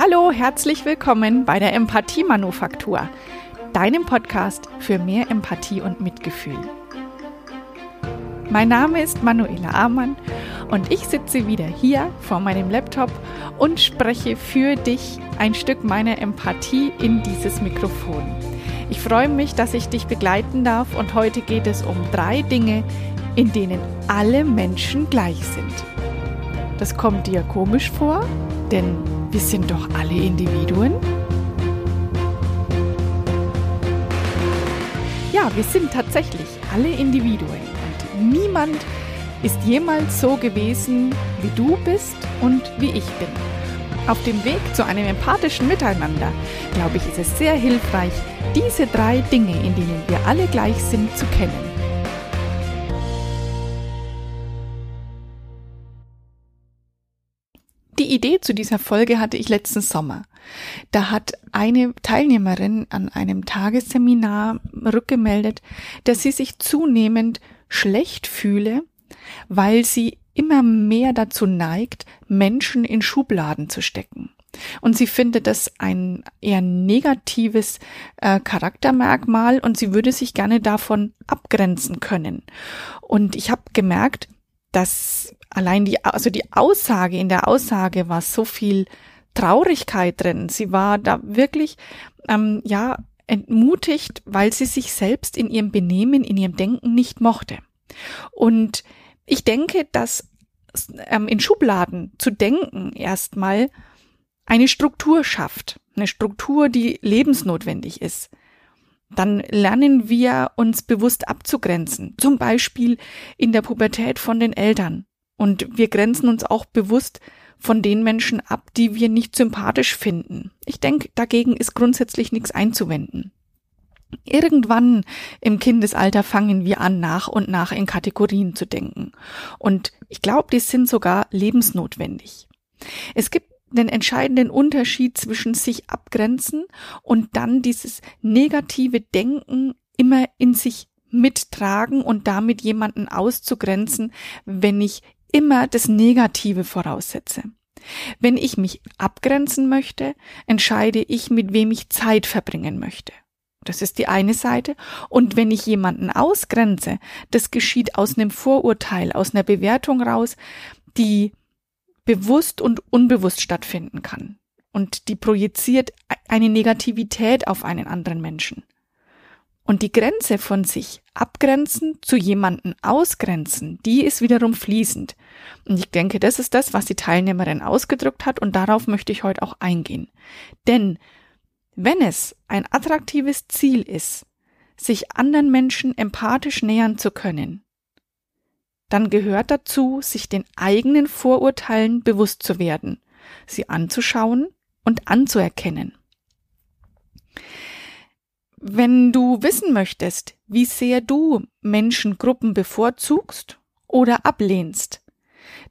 Hallo, herzlich willkommen bei der Empathie-Manufaktur, deinem Podcast für mehr Empathie und Mitgefühl. Mein Name ist Manuela Amann und ich sitze wieder hier vor meinem Laptop und spreche für dich ein Stück meiner Empathie in dieses Mikrofon. Ich freue mich, dass ich dich begleiten darf und heute geht es um drei Dinge, in denen alle Menschen gleich sind. Das kommt dir komisch vor, denn wir sind doch alle Individuen. Ja, wir sind tatsächlich alle Individuen und niemand ist jemals so gewesen, wie du bist und wie ich bin. Auf dem Weg zu einem empathischen Miteinander, glaube ich, ist es sehr hilfreich, diese drei Dinge, in denen wir alle gleich sind, zu kennen. Die Idee zu dieser Folge hatte ich letzten Sommer. Da hat eine Teilnehmerin an einem Tagesseminar rückgemeldet, dass sie sich zunehmend schlecht fühle, weil sie immer mehr dazu neigt, Menschen in Schubladen zu stecken. Und sie findet das ein eher negatives äh, Charaktermerkmal und sie würde sich gerne davon abgrenzen können. Und ich habe gemerkt, dass allein die, also die Aussage, in der Aussage war so viel Traurigkeit drin. Sie war da wirklich, ähm, ja, entmutigt, weil sie sich selbst in ihrem Benehmen, in ihrem Denken nicht mochte. Und ich denke, dass ähm, in Schubladen zu denken erstmal eine Struktur schafft, eine Struktur, die lebensnotwendig ist. Dann lernen wir uns bewusst abzugrenzen, zum Beispiel in der Pubertät von den Eltern. Und wir grenzen uns auch bewusst von den Menschen ab, die wir nicht sympathisch finden. Ich denke, dagegen ist grundsätzlich nichts einzuwenden. Irgendwann im Kindesalter fangen wir an, nach und nach in Kategorien zu denken. Und ich glaube, die sind sogar lebensnotwendig. Es gibt den entscheidenden Unterschied zwischen sich abgrenzen und dann dieses negative Denken immer in sich mittragen und damit jemanden auszugrenzen, wenn ich immer das Negative voraussetze. Wenn ich mich abgrenzen möchte, entscheide ich, mit wem ich Zeit verbringen möchte. Das ist die eine Seite. Und wenn ich jemanden ausgrenze, das geschieht aus einem Vorurteil, aus einer Bewertung raus, die bewusst und unbewusst stattfinden kann. Und die projiziert eine Negativität auf einen anderen Menschen. Und die Grenze von sich abgrenzen zu jemanden ausgrenzen, die ist wiederum fließend. Und ich denke, das ist das, was die Teilnehmerin ausgedrückt hat und darauf möchte ich heute auch eingehen. Denn wenn es ein attraktives Ziel ist, sich anderen Menschen empathisch nähern zu können, dann gehört dazu, sich den eigenen Vorurteilen bewusst zu werden, sie anzuschauen und anzuerkennen. Wenn du wissen möchtest, wie sehr du Menschengruppen bevorzugst oder ablehnst,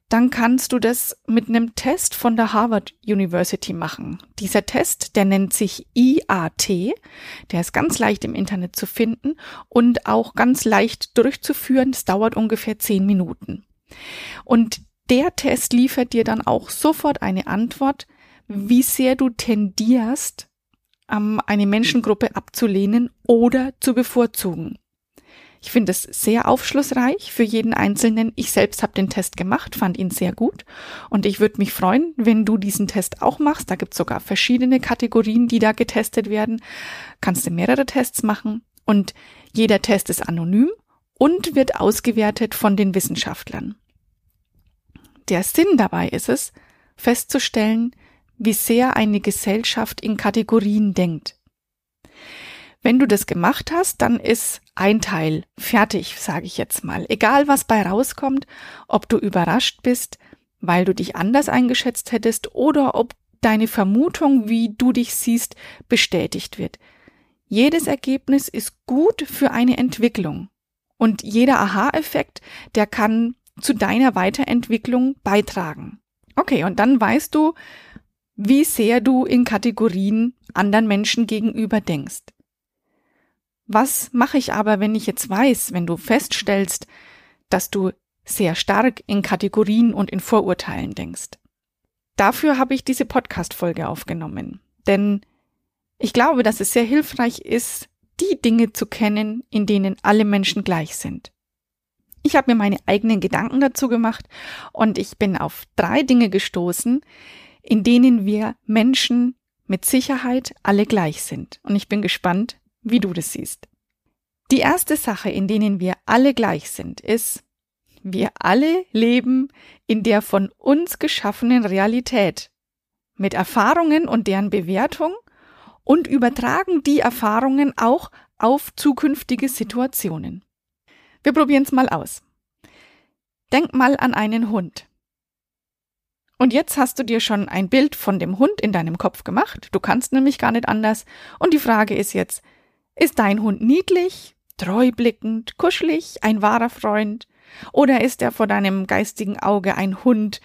dann kannst du das mit einem Test von der Harvard University machen. Dieser Test, der nennt sich IAT, der ist ganz leicht im Internet zu finden und auch ganz leicht durchzuführen. Es dauert ungefähr zehn Minuten. Und der Test liefert dir dann auch sofort eine Antwort, wie sehr du tendierst, eine Menschengruppe abzulehnen oder zu bevorzugen. Ich finde es sehr aufschlussreich für jeden Einzelnen. Ich selbst habe den Test gemacht, fand ihn sehr gut. Und ich würde mich freuen, wenn du diesen Test auch machst. Da gibt es sogar verschiedene Kategorien, die da getestet werden. Kannst du mehrere Tests machen. Und jeder Test ist anonym und wird ausgewertet von den Wissenschaftlern. Der Sinn dabei ist es, festzustellen, wie sehr eine Gesellschaft in Kategorien denkt. Wenn du das gemacht hast, dann ist ein Teil fertig, sage ich jetzt mal. Egal was bei rauskommt, ob du überrascht bist, weil du dich anders eingeschätzt hättest oder ob deine Vermutung, wie du dich siehst, bestätigt wird. Jedes Ergebnis ist gut für eine Entwicklung. Und jeder Aha-Effekt, der kann zu deiner Weiterentwicklung beitragen. Okay, und dann weißt du, wie sehr du in Kategorien anderen Menschen gegenüber denkst. Was mache ich aber, wenn ich jetzt weiß, wenn du feststellst, dass du sehr stark in Kategorien und in Vorurteilen denkst? dafür habe ich diese Podcast-Folge aufgenommen. Denn ich glaube, dass es sehr hilfreich ist, die Dinge zu kennen, in denen alle Menschen gleich sind. Ich habe mir meine eigenen Gedanken dazu gemacht und ich bin auf drei Dinge gestoßen, in denen wir Menschen mit Sicherheit alle gleich sind. Und ich bin gespannt, wie du das siehst. Die erste Sache, in denen wir alle gleich sind, ist, wir alle leben in der von uns geschaffenen Realität mit Erfahrungen und deren Bewertung und übertragen die Erfahrungen auch auf zukünftige Situationen. Wir probieren es mal aus. Denk mal an einen Hund. Und jetzt hast du dir schon ein Bild von dem Hund in deinem Kopf gemacht. Du kannst nämlich gar nicht anders. Und die Frage ist jetzt, ist dein Hund niedlich, treublickend, kuschelig, ein wahrer Freund? Oder ist er vor deinem geistigen Auge ein Hund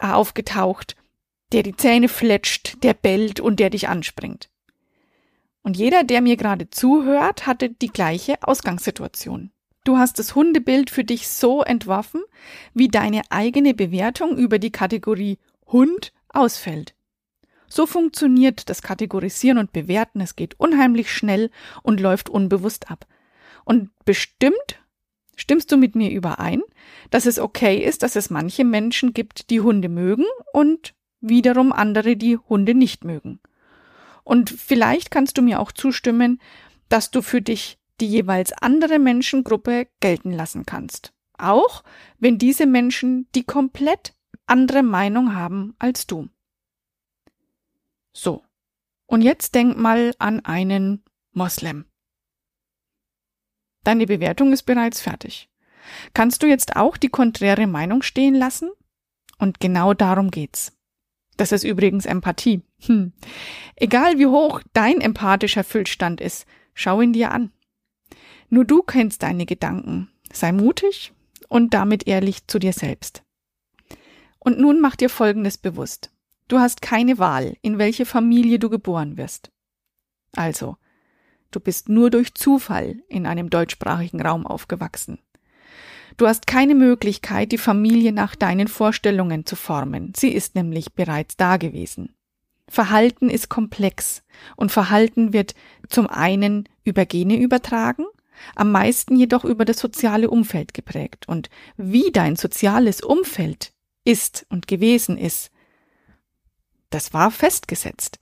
äh, aufgetaucht, der die Zähne fletscht, der bellt und der dich anspringt? Und jeder, der mir gerade zuhört, hatte die gleiche Ausgangssituation. Du hast das Hundebild für dich so entworfen, wie deine eigene Bewertung über die Kategorie Hund ausfällt. So funktioniert das Kategorisieren und Bewerten. Es geht unheimlich schnell und läuft unbewusst ab. Und bestimmt stimmst du mit mir überein, dass es okay ist, dass es manche Menschen gibt, die Hunde mögen und wiederum andere, die Hunde nicht mögen. Und vielleicht kannst du mir auch zustimmen, dass du für dich die jeweils andere Menschengruppe gelten lassen kannst. Auch wenn diese Menschen die komplett andere Meinung haben als du. So. Und jetzt denk mal an einen Moslem. Deine Bewertung ist bereits fertig. Kannst du jetzt auch die konträre Meinung stehen lassen? Und genau darum geht's. Das ist übrigens Empathie. Hm. Egal wie hoch dein empathischer Füllstand ist, schau ihn dir an. Nur du kennst deine Gedanken. Sei mutig und damit ehrlich zu dir selbst. Und nun mach dir Folgendes bewusst. Du hast keine Wahl, in welche Familie du geboren wirst. Also, du bist nur durch Zufall in einem deutschsprachigen Raum aufgewachsen. Du hast keine Möglichkeit, die Familie nach deinen Vorstellungen zu formen. Sie ist nämlich bereits da gewesen. Verhalten ist komplex und Verhalten wird zum einen über Gene übertragen am meisten jedoch über das soziale Umfeld geprägt. Und wie dein soziales Umfeld ist und gewesen ist, das war festgesetzt.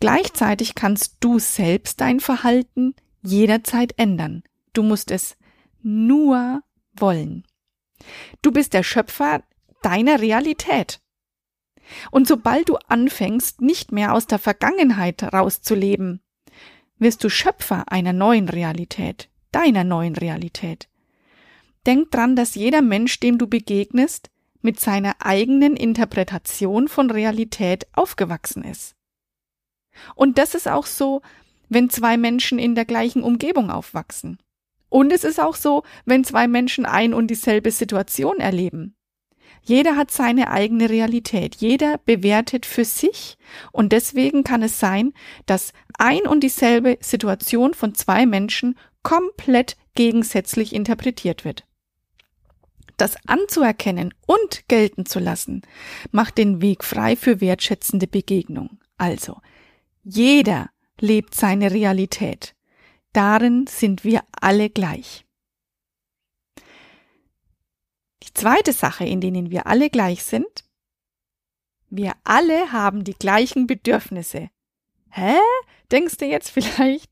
Gleichzeitig kannst du selbst dein Verhalten jederzeit ändern. Du musst es nur wollen. Du bist der Schöpfer deiner Realität. Und sobald du anfängst, nicht mehr aus der Vergangenheit rauszuleben, wirst du Schöpfer einer neuen Realität deiner neuen Realität. Denk dran, dass jeder Mensch, dem du begegnest, mit seiner eigenen Interpretation von Realität aufgewachsen ist. Und das ist auch so, wenn zwei Menschen in der gleichen Umgebung aufwachsen. Und es ist auch so, wenn zwei Menschen ein und dieselbe Situation erleben. Jeder hat seine eigene Realität, jeder bewertet für sich und deswegen kann es sein, dass ein und dieselbe Situation von zwei Menschen komplett gegensätzlich interpretiert wird. Das anzuerkennen und gelten zu lassen, macht den Weg frei für wertschätzende Begegnung. Also, jeder lebt seine Realität. Darin sind wir alle gleich. Die zweite Sache, in denen wir alle gleich sind, wir alle haben die gleichen Bedürfnisse. Hä? Denkst du jetzt vielleicht,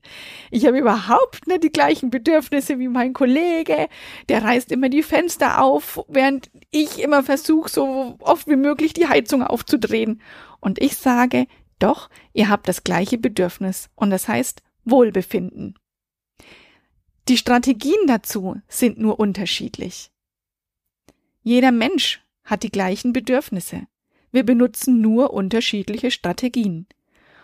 ich habe überhaupt nicht die gleichen Bedürfnisse wie mein Kollege, der reißt immer die Fenster auf, während ich immer versuche, so oft wie möglich die Heizung aufzudrehen. Und ich sage, doch, ihr habt das gleiche Bedürfnis und das heißt Wohlbefinden. Die Strategien dazu sind nur unterschiedlich. Jeder Mensch hat die gleichen Bedürfnisse. Wir benutzen nur unterschiedliche Strategien.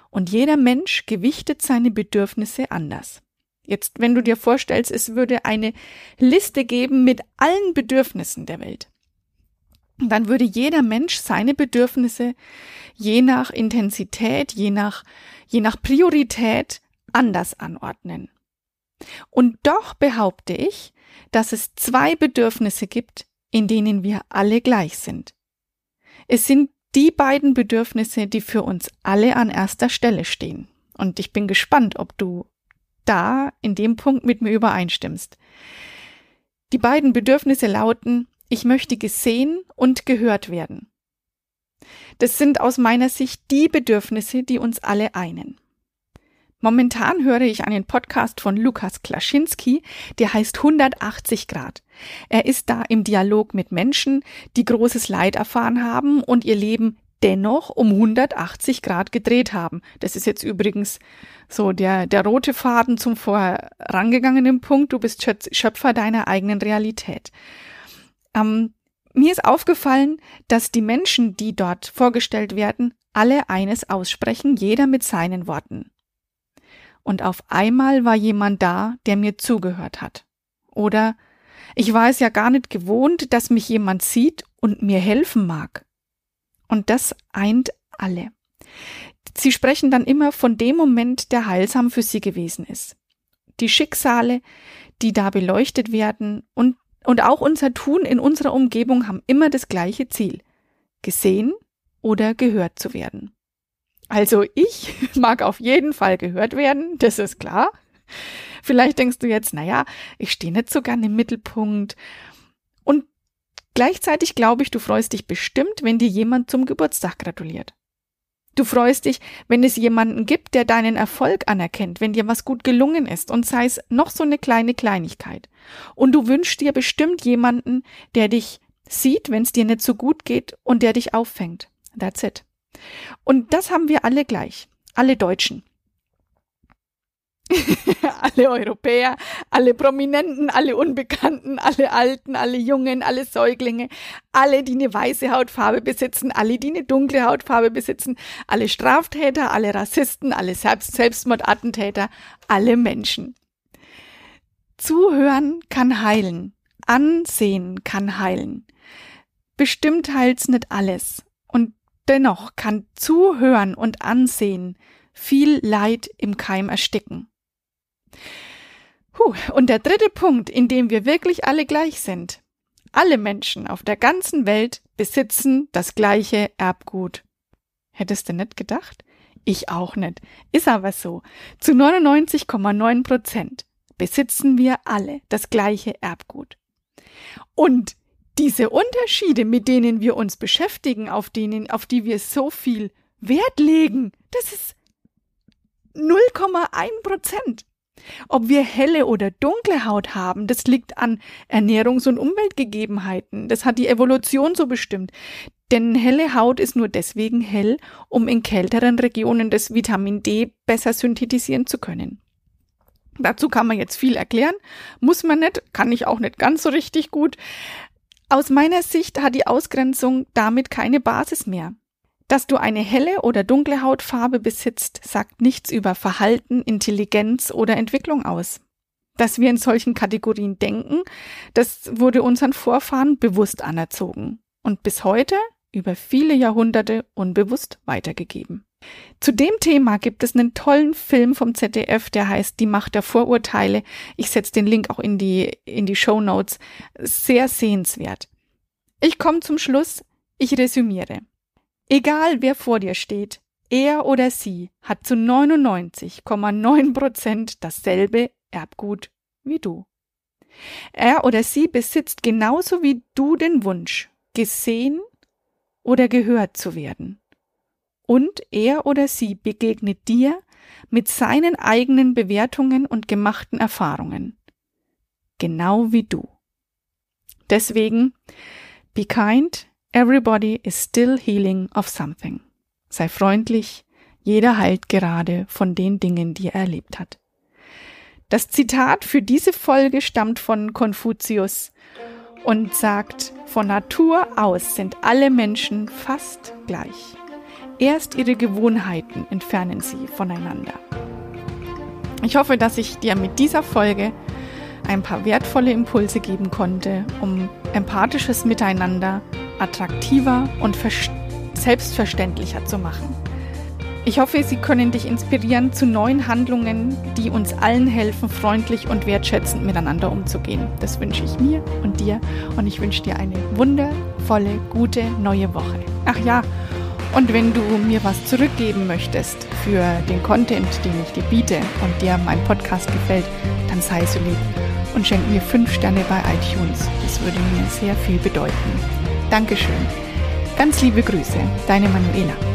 Und jeder Mensch gewichtet seine Bedürfnisse anders. Jetzt, wenn du dir vorstellst, es würde eine Liste geben mit allen Bedürfnissen der Welt, dann würde jeder Mensch seine Bedürfnisse je nach Intensität, je nach, je nach Priorität anders anordnen. Und doch behaupte ich, dass es zwei Bedürfnisse gibt, in denen wir alle gleich sind. Es sind die beiden Bedürfnisse, die für uns alle an erster Stelle stehen. Und ich bin gespannt, ob du da in dem Punkt mit mir übereinstimmst. Die beiden Bedürfnisse lauten, ich möchte gesehen und gehört werden. Das sind aus meiner Sicht die Bedürfnisse, die uns alle einen. Momentan höre ich einen Podcast von Lukas Klaschinski, der heißt 180 Grad. Er ist da im Dialog mit Menschen, die großes Leid erfahren haben und ihr Leben dennoch um 180 Grad gedreht haben. Das ist jetzt übrigens so der, der rote Faden zum vorangegangenen Punkt. Du bist Schöpfer deiner eigenen Realität. Ähm, mir ist aufgefallen, dass die Menschen, die dort vorgestellt werden, alle eines aussprechen, jeder mit seinen Worten. Und auf einmal war jemand da, der mir zugehört hat. Oder ich war es ja gar nicht gewohnt, dass mich jemand sieht und mir helfen mag. Und das eint alle. Sie sprechen dann immer von dem Moment, der heilsam für sie gewesen ist. Die Schicksale, die da beleuchtet werden und, und auch unser Tun in unserer Umgebung haben immer das gleiche Ziel. Gesehen oder gehört zu werden. Also ich mag auf jeden Fall gehört werden, das ist klar. Vielleicht denkst du jetzt, naja, ich stehe nicht so gern im Mittelpunkt. Und gleichzeitig glaube ich, du freust dich bestimmt, wenn dir jemand zum Geburtstag gratuliert. Du freust dich, wenn es jemanden gibt, der deinen Erfolg anerkennt, wenn dir was gut gelungen ist und sei es noch so eine kleine Kleinigkeit. Und du wünschst dir bestimmt jemanden, der dich sieht, wenn es dir nicht so gut geht und der dich auffängt. That's it. Und das haben wir alle gleich. Alle Deutschen. alle Europäer, alle Prominenten, alle Unbekannten, alle Alten, alle Jungen, alle Säuglinge, alle, die eine weiße Hautfarbe besitzen, alle, die eine dunkle Hautfarbe besitzen, alle Straftäter, alle Rassisten, alle Selbst Selbstmordattentäter, alle Menschen. Zuhören kann heilen. Ansehen kann heilen. Bestimmt heilt's nicht alles. Und dennoch kann Zuhören und Ansehen viel Leid im Keim ersticken. Puh, und der dritte Punkt, in dem wir wirklich alle gleich sind. Alle Menschen auf der ganzen Welt besitzen das gleiche Erbgut. Hättest du nicht gedacht? Ich auch nicht. Ist aber so. Zu 99,9 Prozent besitzen wir alle das gleiche Erbgut. Und diese Unterschiede, mit denen wir uns beschäftigen, auf denen, auf die wir so viel Wert legen, das ist 0,1 Prozent. Ob wir helle oder dunkle Haut haben, das liegt an Ernährungs- und Umweltgegebenheiten. Das hat die Evolution so bestimmt. Denn helle Haut ist nur deswegen hell, um in kälteren Regionen das Vitamin D besser synthetisieren zu können. Dazu kann man jetzt viel erklären, muss man nicht, kann ich auch nicht ganz so richtig gut. Aus meiner Sicht hat die Ausgrenzung damit keine Basis mehr. Dass du eine helle oder dunkle Hautfarbe besitzt, sagt nichts über Verhalten, Intelligenz oder Entwicklung aus. Dass wir in solchen Kategorien denken, das wurde unseren Vorfahren bewusst anerzogen und bis heute über viele Jahrhunderte unbewusst weitergegeben. Zu dem Thema gibt es einen tollen Film vom ZDF, der heißt Die Macht der Vorurteile. Ich setze den Link auch in die, in die Show Notes. Sehr sehenswert. Ich komme zum Schluss. Ich resümiere. Egal wer vor dir steht, er oder sie hat zu 99,9 Prozent dasselbe Erbgut wie du. Er oder sie besitzt genauso wie du den Wunsch, gesehen oder gehört zu werden. Und er oder sie begegnet dir mit seinen eigenen Bewertungen und gemachten Erfahrungen. Genau wie du. Deswegen, be kind, Everybody is still healing of something. Sei freundlich, jeder heilt gerade von den Dingen, die er erlebt hat. Das Zitat für diese Folge stammt von Konfuzius und sagt, von Natur aus sind alle Menschen fast gleich. Erst ihre Gewohnheiten entfernen sie voneinander. Ich hoffe, dass ich dir mit dieser Folge ein paar wertvolle Impulse geben konnte, um empathisches Miteinander attraktiver und selbstverständlicher zu machen. Ich hoffe, sie können dich inspirieren zu neuen Handlungen, die uns allen helfen, freundlich und wertschätzend miteinander umzugehen. Das wünsche ich mir und dir und ich wünsche dir eine wundervolle, gute neue Woche. Ach ja, Und wenn du mir was zurückgeben möchtest für den Content, den ich dir biete und dir mein Podcast gefällt, dann sei so lieb und schenk mir fünf Sterne bei iTunes. Das würde mir sehr viel bedeuten. Dankeschön. Ganz liebe Grüße, deine Manuela.